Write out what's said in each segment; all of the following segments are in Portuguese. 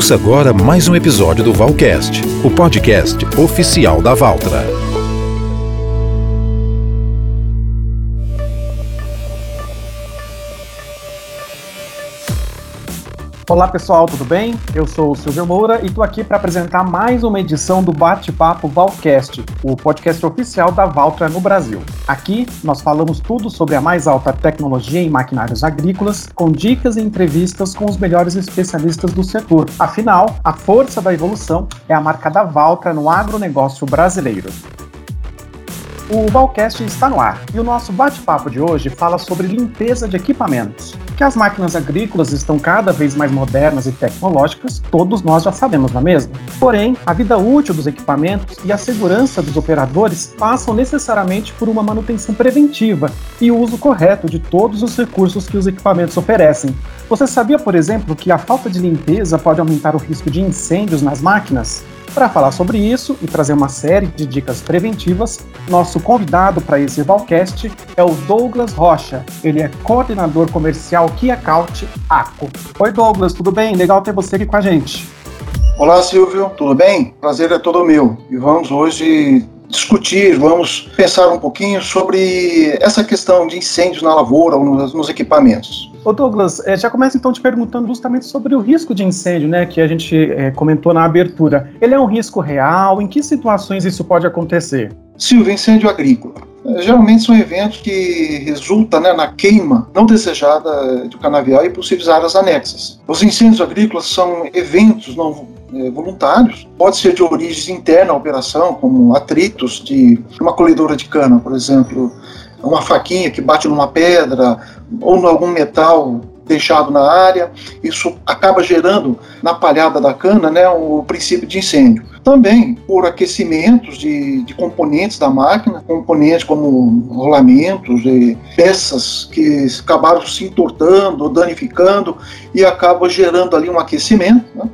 Ouça agora mais um episódio do Valcast, o podcast oficial da Valtra. Olá pessoal, tudo bem? Eu sou o Silvio Moura e estou aqui para apresentar mais uma edição do Bate-Papo Valcast, o podcast oficial da Valtra no Brasil. Aqui nós falamos tudo sobre a mais alta tecnologia em maquinários agrícolas, com dicas e entrevistas com os melhores especialistas do setor. Afinal, a força da evolução é a marca da Valtra no agronegócio brasileiro. O Valcast está no ar e o nosso bate-papo de hoje fala sobre limpeza de equipamentos. Que as máquinas agrícolas estão cada vez mais modernas e tecnológicas, todos nós já sabemos, não é? Porém, a vida útil dos equipamentos e a segurança dos operadores passam necessariamente por uma manutenção preventiva e o uso correto de todos os recursos que os equipamentos oferecem. Você sabia, por exemplo, que a falta de limpeza pode aumentar o risco de incêndios nas máquinas? Para falar sobre isso e trazer uma série de dicas preventivas, nosso convidado para esse Valcast é o Douglas Rocha. Ele é coordenador comercial Kia Count ACO. Oi Douglas, tudo bem? Legal ter você aqui com a gente. Olá Silvio, tudo bem? Prazer é todo meu. E vamos hoje discutir, vamos pensar um pouquinho sobre essa questão de incêndios na lavoura ou nos equipamentos. Ô Douglas, é, já começa então te perguntando justamente sobre o risco de incêndio, né, que a gente é, comentou na abertura. Ele é um risco real? Em que situações isso pode acontecer? Silvio, incêndio agrícola. É, geralmente são eventos que resultam né, na queima não desejada do canavial e possíveis áreas anexas. Os incêndios agrícolas são eventos não voluntários, pode ser de origem interna à operação, como atritos de uma colhedora de cana, por exemplo, uma faquinha que bate numa pedra ou em algum metal deixado na área, isso acaba gerando na palhada da cana né, o princípio de incêndio. Também por aquecimentos de, de componentes da máquina, componentes como rolamentos e peças que acabaram se entortando danificando e acaba gerando ali um aquecimento. Né?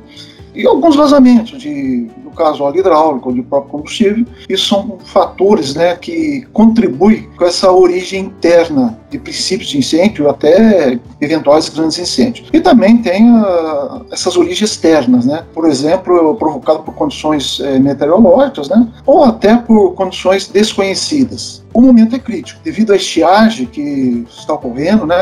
E alguns vazamentos, de, no caso óleo hidráulico de próprio combustível. Isso são fatores né, que contribuem com essa origem interna de princípios de incêndio até eventuais grandes incêndios. E também tem uh, essas origens externas, né? por exemplo, provocado por condições eh, meteorológicas né? ou até por condições desconhecidas. O momento é crítico, devido à estiagem que está ocorrendo, né,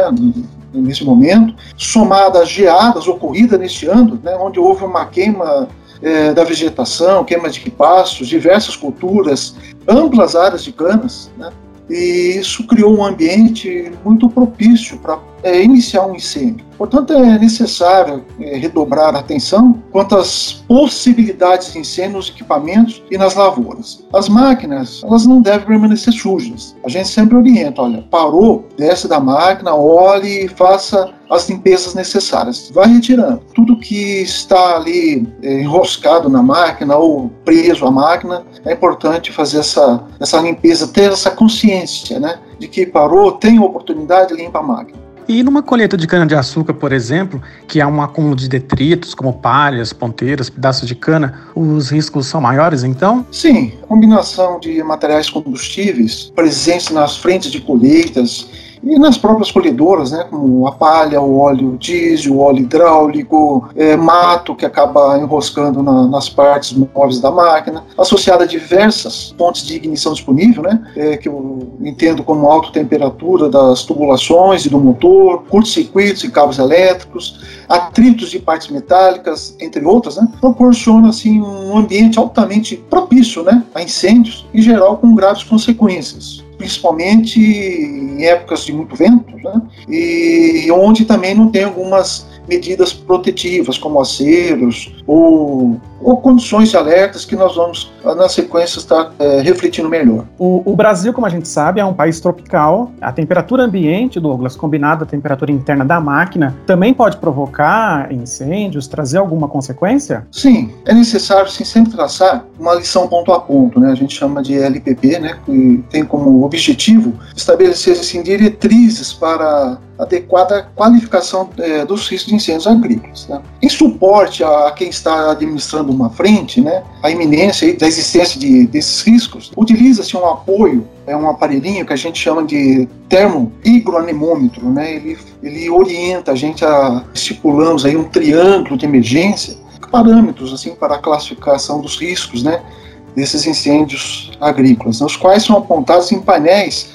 nesse momento, somada às geadas ocorridas neste ano, né, onde houve uma queima é, da vegetação, queima de pastos, diversas culturas, amplas áreas de canas, né, e isso criou um ambiente muito propício para é, iniciar um incêndio. Portanto, é necessário é, redobrar a atenção quanto às possibilidades de incêndio nos equipamentos e nas lavouras. As máquinas, elas não devem permanecer sujas. A gente sempre orienta, olha, parou, desce da máquina, olhe e faça as limpezas necessárias. Vai retirando. Tudo que está ali é, enroscado na máquina ou preso à máquina, é importante fazer essa, essa limpeza, ter essa consciência, né? De que parou, tem oportunidade, limpa a máquina. E numa colheita de cana-de-açúcar, por exemplo, que há um acúmulo de detritos, como palhas, ponteiras, pedaços de cana, os riscos são maiores, então? Sim, a combinação de materiais combustíveis presentes nas frentes de colheitas e nas próprias colhedoras, né, como a palha, o óleo diesel, o óleo hidráulico, é, mato que acaba enroscando na, nas partes móveis da máquina, associada a diversas fontes de ignição disponível, né, é, que eu entendo como alta temperatura das tubulações e do motor, curtos-circuitos e cabos elétricos, atritos de partes metálicas, entre outras, né, proporciona assim um ambiente altamente propício, né, a incêndios, em geral com graves consequências principalmente em épocas de muito vento, né? e onde também não tem algumas medidas protetivas, como aceros ou, ou condições de alertas que nós vamos, na sequência, estar é, refletindo melhor. O, o, Brasil, como a gente sabe, é um país tropical. A temperatura ambiente, Douglas, combinada à temperatura interna da máquina, também pode provocar incêndios, trazer alguma consequência? Sim, é necessário sim, sempre traçar uma lição ponto a ponto, né? a gente chama de LPP, né? que tem como objetivo estabelecer assim, diretrizes para adequada qualificação é, dos riscos de incêndios agrícolas. Né? Em suporte a quem está administrando uma frente, né, a iminência da existência de, desses riscos, utiliza-se um apoio, é um aparelhinho que a gente chama de termo-higroanemômetro. Né? Ele, ele orienta a gente a estipulamos aí um triângulo de emergência parâmetros assim para a classificação dos riscos, né, desses incêndios agrícolas, os quais são apontados em painéis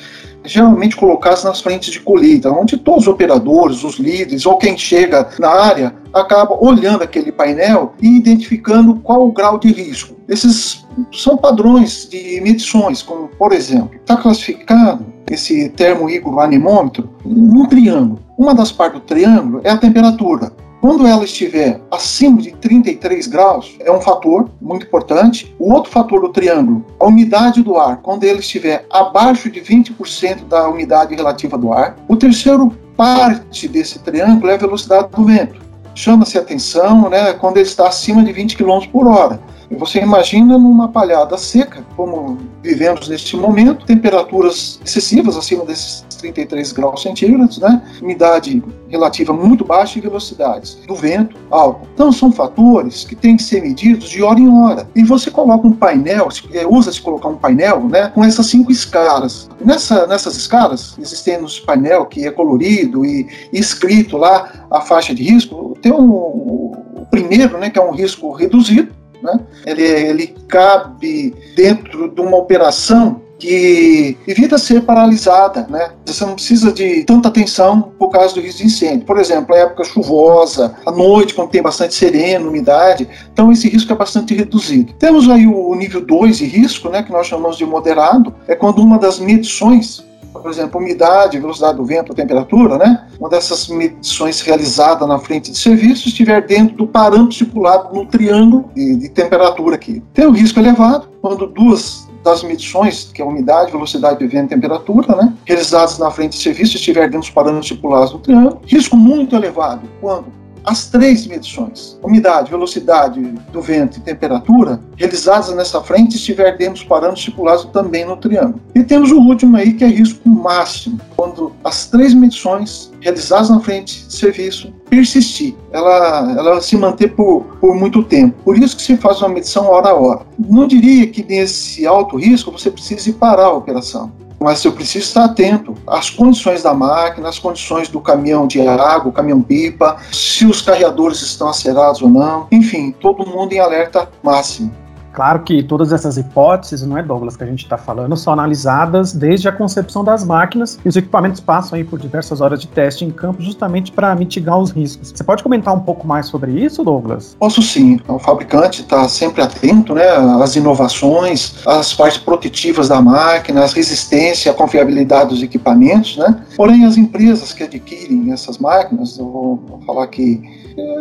geralmente colocados nas frentes de colheita, onde todos os operadores, os líderes ou quem chega na área acaba olhando aquele painel e identificando qual o grau de risco. Esses são padrões de medições, como por exemplo, está classificado esse termoígro anemômetro num triângulo. Uma das partes do triângulo é a temperatura. Quando ela estiver acima de 33 graus, é um fator muito importante. O outro fator do triângulo, a umidade do ar, quando ele estiver abaixo de 20% da umidade relativa do ar. O terceiro parte desse triângulo é a velocidade do vento. Chama-se atenção né, quando ele está acima de 20 km por hora. Você imagina numa palhada seca, como vivemos neste momento, temperaturas excessivas acima desses 33 graus centígrados, né? umidade relativa muito baixa e velocidades do vento alta. Então são fatores que têm que ser medidos de hora em hora. E você coloca um painel, é, usa-se colocar um painel né, com essas cinco escalas. Nessa, nessas escalas, existem nos painel que é colorido e, e escrito lá a faixa de risco, tem um, o primeiro, né, que é um risco reduzido, né? Ele, ele cabe dentro de uma operação que evita ser paralisada, né? Você não precisa de tanta atenção por causa do risco de incêndio. Por exemplo, a época chuvosa, à noite, quando tem bastante sereno, umidade, então esse risco é bastante reduzido. Temos aí o nível 2 de risco, né, que nós chamamos de moderado, é quando uma das medições por exemplo, umidade, velocidade do vento, temperatura, né? Uma dessas medições realizada na frente de serviço estiver dentro do parâmetro estipulado no triângulo de, de temperatura aqui. Tem o risco elevado quando duas das medições, que é umidade, velocidade do vento e temperatura, né, realizadas na frente de serviço estiver dentro dos parâmetros estipulados no triângulo. Risco muito elevado. Quando as três medições, umidade, velocidade do vento e temperatura, realizadas nessa frente, estiver dentro dos parâmetros estipulados também no triângulo. E temos o último aí, que é risco máximo, quando as três medições realizadas na frente de serviço persistir, ela, ela se manter por, por muito tempo. Por isso que se faz uma medição hora a hora. Não diria que nesse alto risco você precise parar a operação mas eu preciso estar atento às condições da máquina, às condições do caminhão de água, caminhão-pipa, se os carreadores estão acerados ou não, enfim, todo mundo em alerta máximo. Claro que todas essas hipóteses, não é, Douglas, que a gente está falando, são analisadas desde a concepção das máquinas e os equipamentos passam aí por diversas horas de teste em campo justamente para mitigar os riscos. Você pode comentar um pouco mais sobre isso, Douglas? Posso sim. O fabricante está sempre atento né, às inovações, às partes protetivas da máquina, às resistência, à confiabilidade dos equipamentos. Né? Porém, as empresas que adquirem essas máquinas, eu vou falar que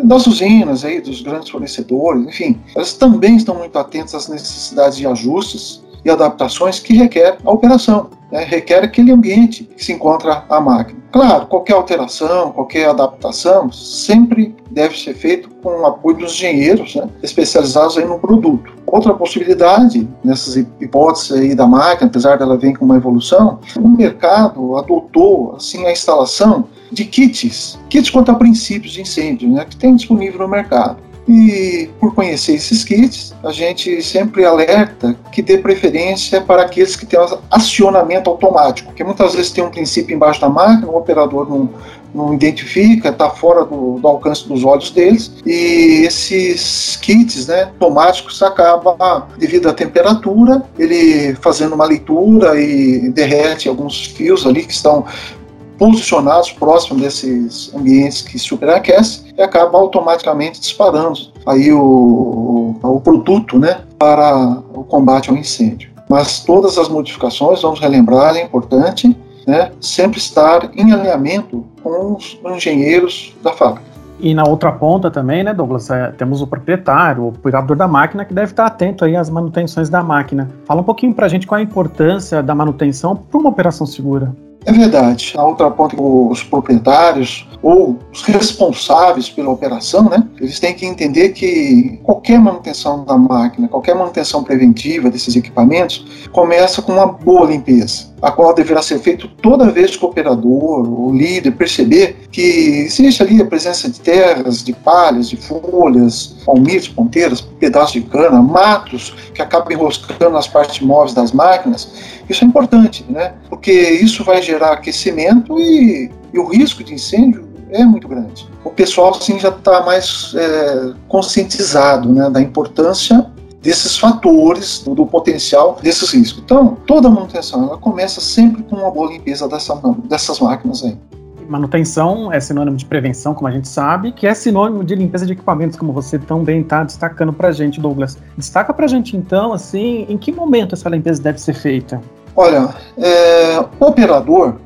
das usinas, aí, dos grandes fornecedores, enfim, elas também estão muito atentas às necessidades de ajustes e adaptações que requer a operação, né? requer aquele ambiente que se encontra a máquina. Claro, qualquer alteração, qualquer adaptação sempre deve ser feito com o apoio dos engenheiros né? especializados aí no produto. Outra possibilidade nessas hipóteses aí da máquina, apesar dela vir com uma evolução, o mercado adotou assim a instalação de kits, kits contra princípios de incêndio, né, que tem disponível no mercado. E por conhecer esses kits, a gente sempre alerta que dê preferência para aqueles que têm acionamento automático, que muitas vezes tem um princípio embaixo da máquina, o operador não, não identifica, está fora do, do, alcance dos olhos deles, e esses kits né, automáticos acabam, devido à temperatura, ele fazendo uma leitura e derrete alguns fios ali que estão posicionados próximo desses ambientes que superaquecem e acaba automaticamente disparando aí o, o produto né, para o combate ao incêndio. Mas todas as modificações, vamos relembrar, é importante né, sempre estar em alinhamento com os engenheiros da fábrica. E na outra ponta também, né, Douglas, é, temos o proprietário, o operador da máquina, que deve estar atento aí às manutenções da máquina. Fala um pouquinho para a gente qual a importância da manutenção para uma operação segura. É verdade. A outra ponta, os proprietários ou os responsáveis pela operação, né, eles têm que entender que qualquer manutenção da máquina, qualquer manutenção preventiva desses equipamentos, começa com uma boa limpeza, a qual deverá ser feita toda vez que o operador, o líder, perceber que existe ali a presença de terras, de palhas, de folhas, palmitos, ponteiras, pedaços de cana, matos que acabam enroscando nas partes móveis das máquinas. Isso é importante, né? Porque isso vai gerar aquecimento e, e o risco de incêndio é muito grande. O pessoal assim já está mais é, conscientizado né, da importância desses fatores, do, do, potencial desses riscos. Então, toda manutenção ela começa sempre com uma boa limpeza dessa, dessas máquinas aí. Manutenção é sinônimo de prevenção, como a gente sabe, que é sinônimo de limpeza de equipamentos, como você tão bem está destacando para a gente, Douglas. Destaca para a gente, então, assim, em que momento essa limpeza deve ser feita? Olha, é, o operador,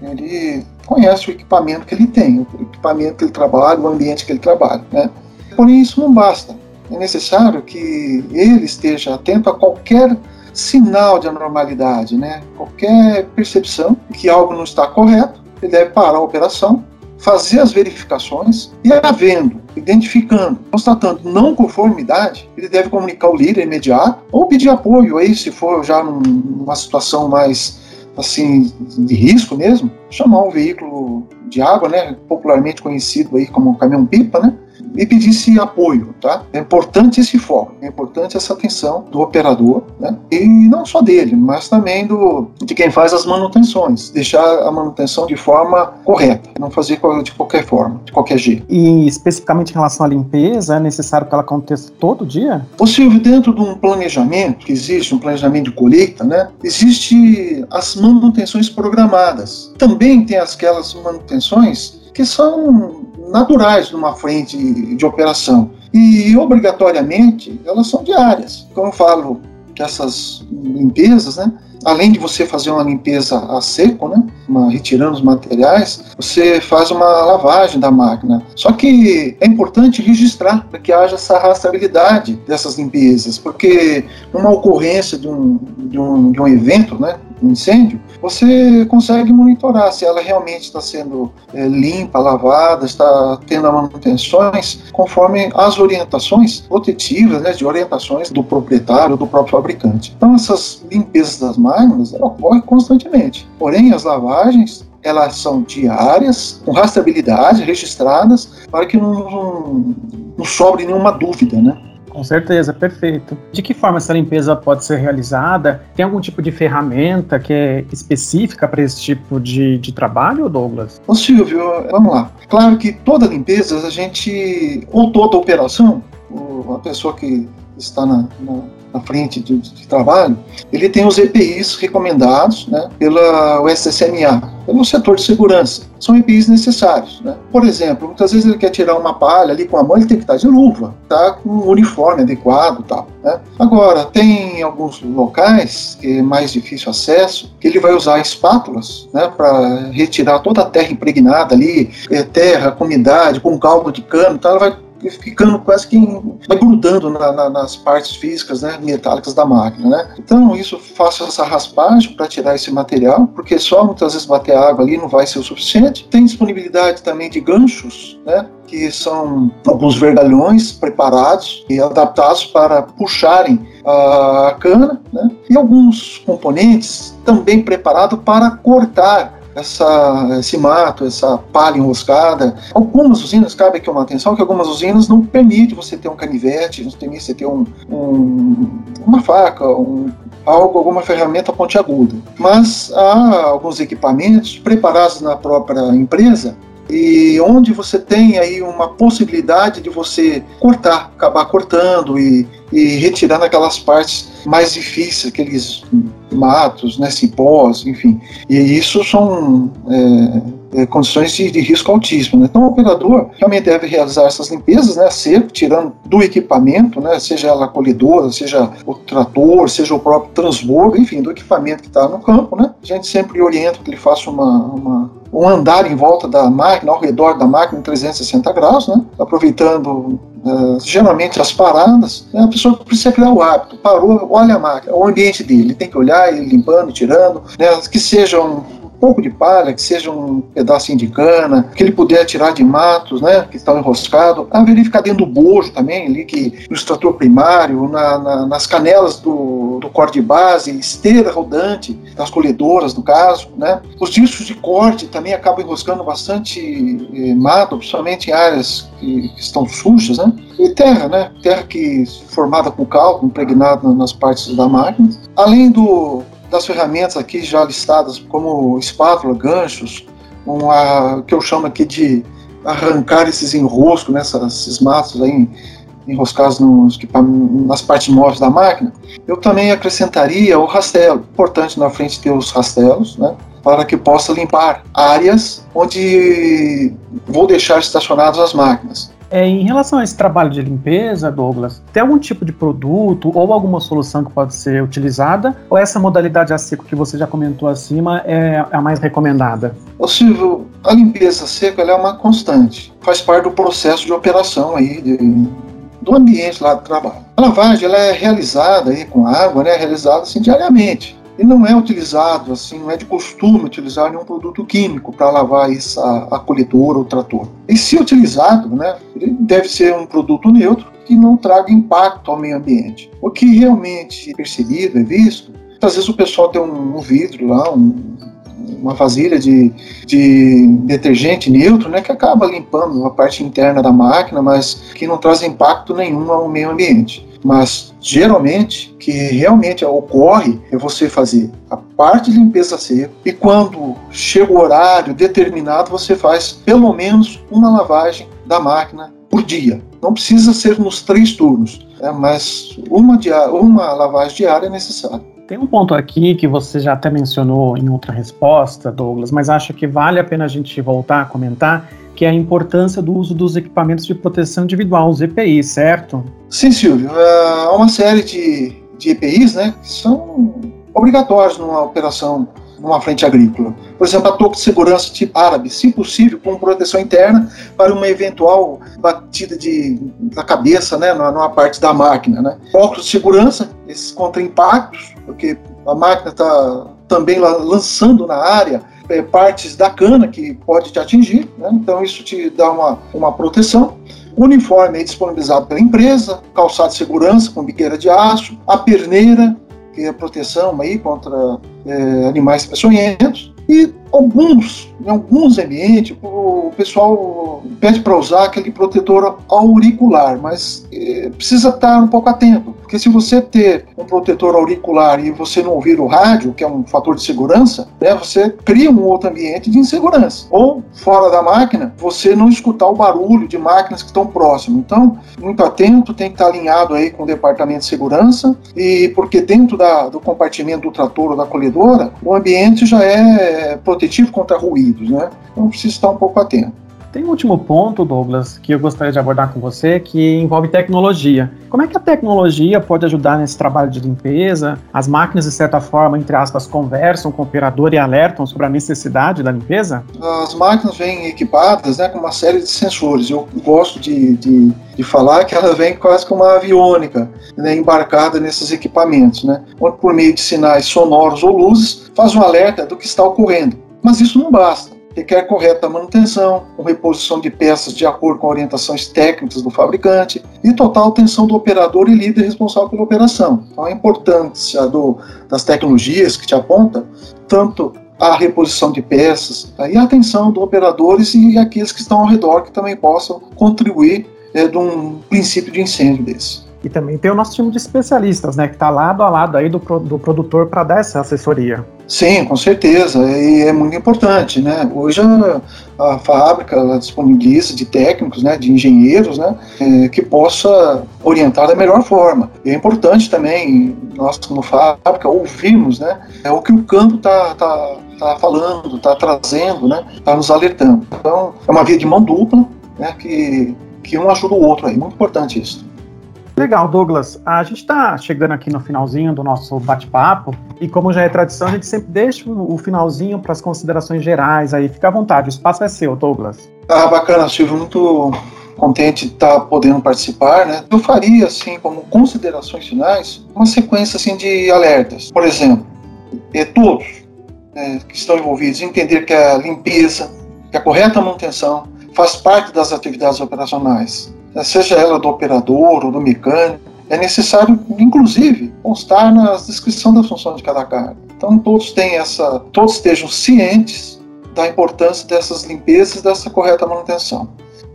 ele conhece o equipamento que ele tem, o equipamento que ele trabalha, o ambiente que ele trabalha, né? Porém, isso não basta. É necessário que ele esteja atento a qualquer sinal de anormalidade, né? Qualquer percepção que algo não está correto, ele deve parar a operação, fazer as verificações e, havendo, identificando, constatando não conformidade, ele deve comunicar o líder imediato ou pedir apoio aí, se for já numa situação mais assim de risco mesmo, chamar um veículo de água, né, popularmente conhecido aí como caminhão-pipa, né, e pedisse apoio, tá? É importante esse foco, é importante essa atenção do operador, né? E não só dele, mas também do de quem faz as manutenções, deixar a manutenção de forma correta, não fazer de qualquer forma, de qualquer jeito. E especificamente em relação à limpeza, é necessário que ela aconteça todo dia? Possível dentro de um planejamento que existe, um planejamento de colheita, né? Existe as manutenções programadas. Também tem aquelas manutenções que são naturais numa frente de operação. E, obrigatoriamente, elas são diárias. Como eu falo que essas limpezas, né, além de você fazer uma limpeza a seco, né, uma, retirando os materiais, você faz uma lavagem da máquina. Só que é importante registrar para que haja essa rastreabilidade dessas limpezas, porque uma ocorrência de um, de um, de um evento, né, um incêndio, você consegue monitorar se ela realmente está sendo é, limpa, lavada, está tendo manutenções conforme as orientações protetivas, né, de orientações do proprietário, do próprio fabricante. Então essas limpezas das máquinas ocorrem constantemente. Porém, as lavagens elas são diárias, com rastreabilidade, registradas, para que não, não, não sobre nenhuma dúvida, né? Com certeza, perfeito. De que forma essa limpeza pode ser realizada? Tem algum tipo de ferramenta que é específica para esse tipo de, de trabalho, Douglas? Ô Silvio, vamos lá. Claro que toda limpeza, a gente, ou toda operação, a pessoa que está na, na na frente de, de, trabalho, ele tem os EPIs recomendados né, pela USSMA, pelo setor de segurança. São EPIs necessários. Né? Por exemplo, muitas vezes ele quer tirar uma palha ali com a mão, ele tem que estar de luva, tá com um uniforme adequado tal. Né? Agora, tem alguns locais que é mais difícil acesso, que ele vai usar espátulas né, para retirar toda a terra impregnada ali, é, terra, com umidade, com caldo de cano, tá? ela vai ficando quase que vai grudando na, na, nas partes físicas, né, metálicas da máquina, né? Então isso faço essa raspagem para tirar esse material, porque só muitas vezes bater água ali não vai ser o suficiente. Tem disponibilidade também de ganchos, né? Que são alguns vergalhões preparados e adaptados para puxarem a cana, né? E alguns componentes também preparados para cortar essa, esse mato, essa palha enroscada. Algumas usinas, cabe aqui uma atenção, que algumas usinas não permitem você ter um canivete, não permite você ter um, um, uma faca, um, algo, alguma ferramenta pontiaguda. Mas há alguns equipamentos preparados na própria empresa e onde você tem aí uma possibilidade de você cortar, acabar cortando e, e retirando aquelas partes mais difíceis, aqueles matos, né, cipós, enfim. E isso são é, é, condições de, de, risco altíssimo. Né? Então, o operador realmente deve realizar essas limpezas, né, seco, tirando do equipamento, né, seja ela a colhedora, seja o trator, seja o próprio transbordo, enfim, do equipamento que está no campo. Né? A gente sempre orienta que ele faça uma, uma um andar em volta da máquina, ao redor da máquina em 360 graus, né? aproveitando uh, geralmente as paradas. Né? A pessoa precisa criar o hábito, parou, olha a máquina, o ambiente dele, ele tem que olhar, ele limpando, tirando, né? que sejam pouco de palha, que seja um pedacinho de cana, que ele puder tirar de matos, né, que estão enroscados, a verificar dentro do bojo também, ali que no extrator primário, na, na, nas canelas do, do corte de base, esteira rodante das colhedoras, no caso, né. Os discos de corte também acabam enroscando bastante eh, mato, principalmente em áreas que, que, estão sujas, né. E terra, né, terra que formada com cálculo, impregnada nas partes da máquina. Além do das ferramentas aqui já listadas, como espátula, ganchos, uma que eu chamo aqui de arrancar esses enroscos, né, esses matos aí enroscados nos, nas partes móveis da máquina, eu também acrescentaria o rastelo. Importante na frente ter os rastelos, né? Para que possa limpar áreas onde vou deixar estacionadas as máquinas. É, em relação a esse trabalho de limpeza, Douglas, tem algum tipo de produto ou alguma solução que pode ser utilizada? Ou essa modalidade a seco que você já comentou acima é a mais recomendada? Ô Silvio, a limpeza seca é uma constante, faz parte do processo de operação aí de, do ambiente lá do trabalho. A lavagem ela é realizada aí com água, né, realizada assim, diariamente. E não é utilizado, assim, não é de costume utilizar nenhum produto químico para lavar essa, a colhedora ou trator. E se utilizado, né, ele deve ser um produto neutro que não traga impacto ao meio ambiente. O que realmente é percebido, é visto, às vezes o pessoal tem um, um vidro lá, um, uma vasilha de, de detergente neutro, né, que acaba limpando a parte interna da máquina, mas que não traz impacto nenhum ao meio ambiente. Mas geralmente, que realmente ocorre é você fazer a parte de limpeza seca e quando chega o horário determinado, você faz pelo menos uma lavagem da máquina por dia. Não precisa ser nos três turnos, né, mas uma, uma lavagem diária é necessária. Tem um ponto aqui que você já até mencionou em outra resposta, Douglas, mas acho que vale a pena a gente voltar a comentar, que é a importância do uso dos equipamentos de proteção individual, os EPIs, certo? Sim, Silvio. É, há uma série de, de EPIs né, que são obrigatórios numa operação numa frente agrícola. Por exemplo, a touca de segurança tipo árabe, se possível, com proteção interna para uma eventual batida de, da cabeça né, numa parte da máquina. Né. Óculos de segurança, esses contra impactos, porque a máquina está também lançando na área é, partes da cana que pode te atingir, né? então isso te dá uma, uma proteção. Uniforme é disponibilizado pela empresa, calçado de segurança com biqueira de aço, a perneira, é a proteção aí contra é, animais peçonhentos, e alguns, em alguns ambientes, o pessoal pede para usar aquele protetor auricular, mas é, precisa estar um pouco atento, porque se você ter um protetor auricular e você não ouvir o rádio, que é um fator de segurança, né, você cria um outro ambiente de insegurança. Ou fora da máquina, você não escutar o barulho de máquinas que estão próximas. Então, muito atento, tem que estar alinhado aí com o departamento de segurança e porque dentro da, do compartimento do trator ou da colhedora, o ambiente já é protetivo contra ruídos, né? Então precisa estar um pouco atento. Tem um último ponto, Douglas, que eu gostaria de abordar com você, que envolve tecnologia. Como é que a tecnologia pode ajudar nesse trabalho de limpeza? As máquinas, de certa forma, entre aspas, conversam com o operador e alertam sobre a necessidade da limpeza? As máquinas vêm equipadas né, com uma série de sensores. Eu gosto de, de, de falar que ela vem quase como uma aviônica né, embarcada nesses equipamentos, né, onde, por meio de sinais sonoros ou luzes, faz um alerta do que está ocorrendo. Mas isso não basta requer correta manutenção, reposição de peças de acordo com orientações técnicas do fabricante e total atenção do operador e líder responsável pela operação. Então, a importância do, das tecnologias que te aponta, tanto a reposição de peças e a atenção dos operadores e aqueles que estão ao redor que também possam contribuir é, de um princípio de incêndio desse. E também tem o nosso time de especialistas, né, que está lado a lado aí do, do produtor para dar essa assessoria. Sim, com certeza, e é muito importante, né? Hoje a, a fábrica ela disponibiliza de técnicos, né, de engenheiros, né, é, que possa orientar da melhor forma. E é importante também nós como fábrica ouvirmos, né, é o que o campo está tá, tá falando, está trazendo, né, está nos alertando. Então é uma via de mão dupla, né, que que um ajuda o outro aí, muito importante isso. Legal, Douglas. A gente está chegando aqui no finalzinho do nosso bate-papo e, como já é tradição, a gente sempre deixa o finalzinho para as considerações gerais. Aí, fica à vontade, o espaço é seu, Douglas. Ah, bacana, Silvio. Muito contente de estar tá podendo participar, né? Eu faria, assim, como considerações finais, uma sequência, assim, de alertas. Por exemplo, é, todos é, que estão envolvidos entender que a limpeza, que a correta manutenção faz parte das atividades operacionais seja ela do operador ou do mecânico, é necessário, inclusive, constar na descrição da função de cada carga. Então todos têm essa, todos estejam cientes da importância dessas limpezas dessa correta manutenção.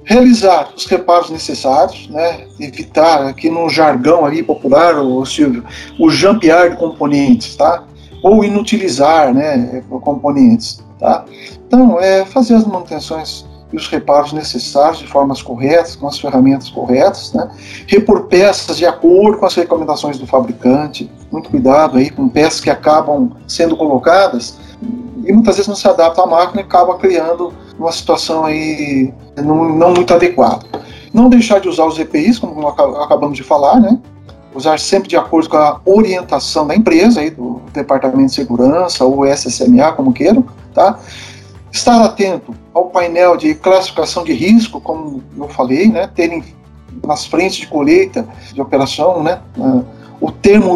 Realizar os reparos necessários, né? evitar aqui no jargão ali popular, o Silvio, o jampear de componentes, tá? Ou inutilizar, né, componentes, tá? Então, é fazer as manutenções e os reparos necessários de formas corretas, com as ferramentas corretas, né? repor peças de acordo com as recomendações do fabricante, muito cuidado aí com peças que acabam sendo colocadas e muitas vezes não se adapta à máquina e acaba criando uma situação aí não, não muito adequada. Não deixar de usar os EPIs, como acabamos de falar, né? usar sempre de acordo com a orientação da empresa, aí, do Departamento de Segurança ou SSMA, como queiram, tá? Estar atento ao painel de classificação de risco, como eu falei, né? Terem nas frentes de colheita de operação, né? Uh, o termo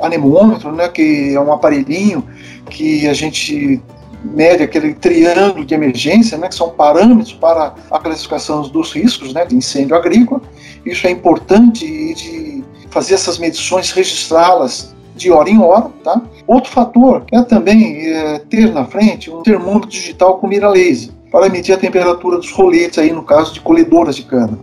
anemômetro, né? Que é um aparelhinho que a gente mede aquele triângulo de emergência, né, que são parâmetros para a classificação dos riscos né, de incêndio agrícola. Isso é importante de fazer essas medições, registrá-las de hora em hora. Tá? Outro fator é também é, ter na frente um termômetro digital com mira laser para medir a temperatura dos roletes, aí no caso de colhedoras de cana.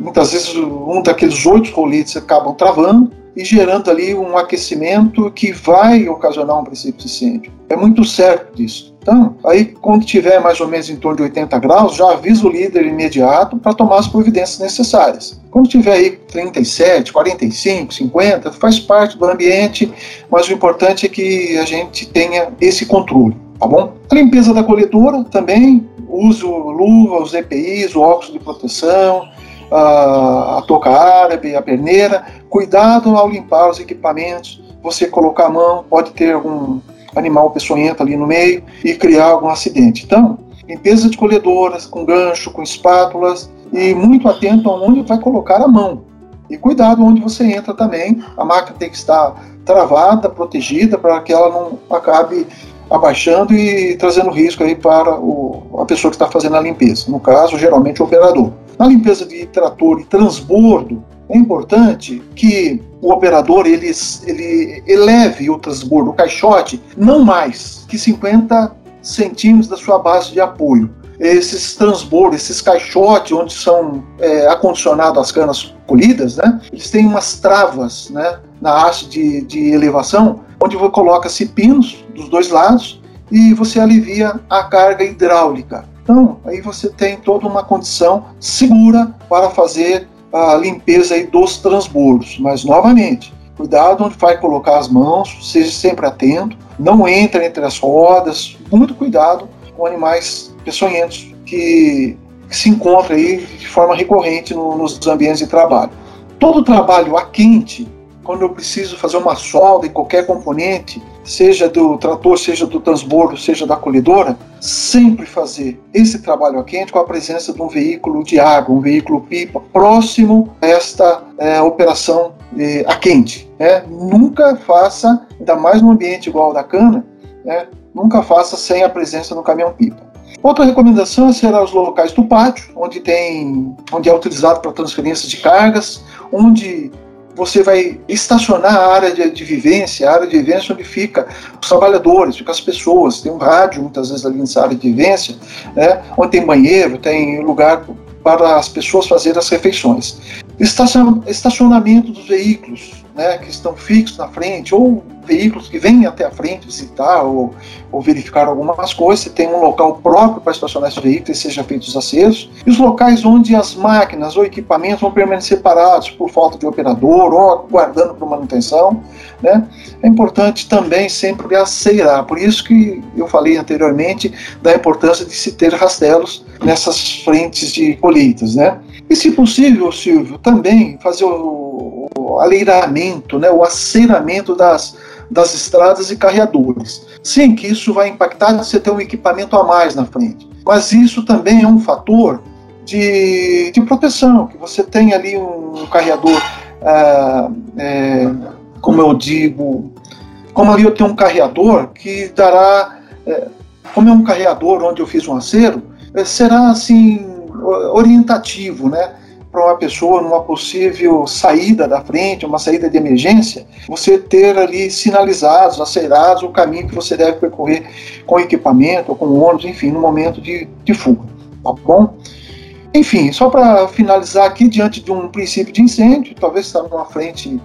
Muitas vezes um daqueles oito roletes acabam travando e gerando ali um aquecimento que vai ocasionar um princípio de incêndio. É muito certo disso. Então, aí quando tiver mais ou menos em torno de 80 graus, já avisa o líder imediato para tomar as providências necessárias. Quando tiver aí 37, 45, 50, faz parte do ambiente, mas o importante é que a gente tenha esse controle, tá bom? A limpeza da coletora também, uso luva, os EPIs, o óculos de proteção, a, a touca árabe, a perneira. Cuidado ao limpar os equipamentos. Você colocar a mão, pode ter algum animal peçonhento ali no meio e criar algum acidente. Então, limpeza de colhedoras, com gancho, com espátulas e muito atento aonde vai colocar a mão. E cuidado onde você entra também. A máquina tem que estar travada, protegida, para que ela não acabe abaixando e trazendo risco aí para o, a pessoa que está fazendo a limpeza. No caso, geralmente o operador. Na limpeza de trator e transbordo, é importante que o operador ele, ele eleve o transbordo, o caixote, não mais que 50 centímetros da sua base de apoio. Esses transbordos, esses caixotes onde são é, as canas colhidas, né, eles têm umas travas né, na haste de, de elevação, onde coloca-se pinos dos dois lados e você alivia a carga hidráulica. Então, aí você tem toda uma condição segura para fazer a limpeza aí dos transbordos. Mas, novamente, cuidado onde vai colocar as mãos, seja sempre atento, não entre entre as rodas, muito cuidado com animais peçonhentos que, que se encontram aí de forma recorrente no, nos ambientes de trabalho. Todo trabalho a quente quando eu preciso fazer uma solda em qualquer componente, seja do trator, seja do transbordo, seja da colhedora, sempre fazer esse trabalho a quente com a presença de um veículo de água, um veículo pipa, próximo a esta é, operação é, a quente. Né? Nunca faça, ainda mais num ambiente igual ao da cana, né? nunca faça sem a presença do caminhão pipa. Outra recomendação será os locais do pátio, onde tem, onde é utilizado para transferência de cargas, onde você vai estacionar a área de, de, vivência, a área de vivência onde fica os trabalhadores, fica as pessoas, tem um rádio muitas vezes ali nessa área de vivência, né, onde tem banheiro, tem lugar para as pessoas fazerem as refeições. Estacionamento dos veículos, né, que estão fixos na frente, ou veículos que vêm até a frente visitar ou, ou verificar algumas coisas, você tem um local próprio para estacionar esses veículos seja feitos os acessos, e os locais onde as máquinas ou equipamentos vão permanecer parados por falta de operador ou aguardando por manutenção, né, é importante também sempre aceirar, por isso que eu falei anteriormente da importância de se ter rastelos nessas frentes de colheitas, né, e se possível, Silvio, também fazer o, o aleiramento, né, o aceiramento das, das estradas e carreadores. Sim, que isso vai impactar você ter um equipamento a mais na frente. Mas isso também é um fator de, de proteção, que você tem ali um carreador, ah, é, como eu digo, como ali eu tenho um carreador que dará, é, como é um carreador onde eu fiz um acero, é, será assim orientativo, né? para uma pessoa numa possível saída da frente, uma saída de emergência, você ter ali sinalizados, acerados o caminho que você deve percorrer com equipamento, ou com ônibus, enfim, no momento de, de fuga, tá bom? Enfim, só para finalizar aqui, diante de um princípio de incêndio, talvez está numa frente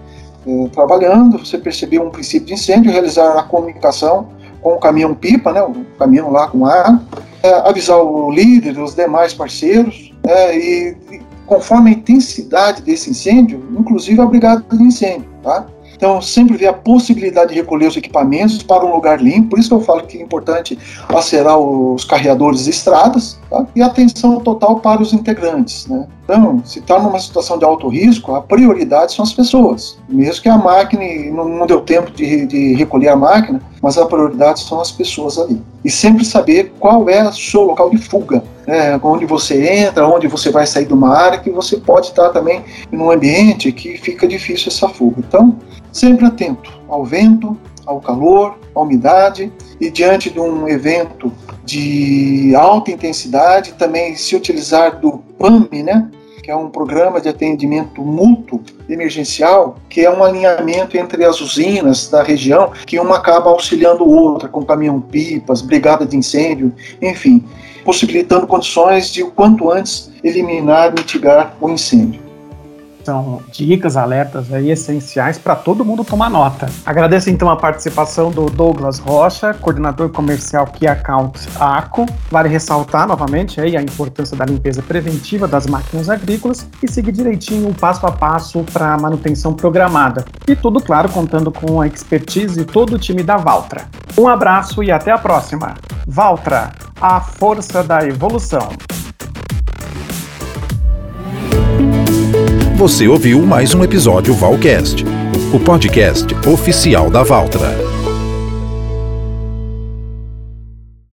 é, trabalhando, você percebeu um princípio de incêndio, realizar a comunicação com o caminhão pipa, né, o caminhão lá com ar, é, avisar o líder, os demais parceiros, é, e, e conforme a intensidade desse incêndio, inclusive a brigada de incêndio, tá? Então, sempre ver a possibilidade de recolher os equipamentos para um lugar limpo. Por isso que eu falo que é importante acerar os carreadores de estradas tá? e atenção total para os integrantes. Né? Então, se está numa situação de alto risco, a prioridade são as pessoas. Mesmo que a máquina, não, não deu tempo de, de, recolher a máquina, mas a prioridade são as pessoas ali. E sempre saber qual é o seu local de fuga. Né? Onde você entra, onde você vai sair de uma área, que você pode estar também em um ambiente que fica difícil essa fuga. Então, sempre atento ao vento, ao calor, à umidade e diante de um evento de alta intensidade, também se utilizar do PAMI, né, que é um programa de atendimento mútuo emergencial, que é um alinhamento entre as usinas da região, que uma acaba auxiliando outra, com caminhão-pipas, brigada de incêndio, enfim, possibilitando condições de o quanto antes eliminar mitigar o incêndio são dicas, alertas aí essenciais para todo mundo tomar nota. Agradeço então a participação do Douglas Rocha, coordenador comercial Key Account ACO. Vale ressaltar novamente aí a importância da limpeza preventiva das máquinas agrícolas e seguir direitinho o passo a passo para a manutenção programada. E tudo, claro, contando com a expertise de todo o time da Valtra. Um abraço e até a próxima. Valtra, a força da evolução. Você ouviu mais um episódio Valcast, o podcast oficial da Valtra.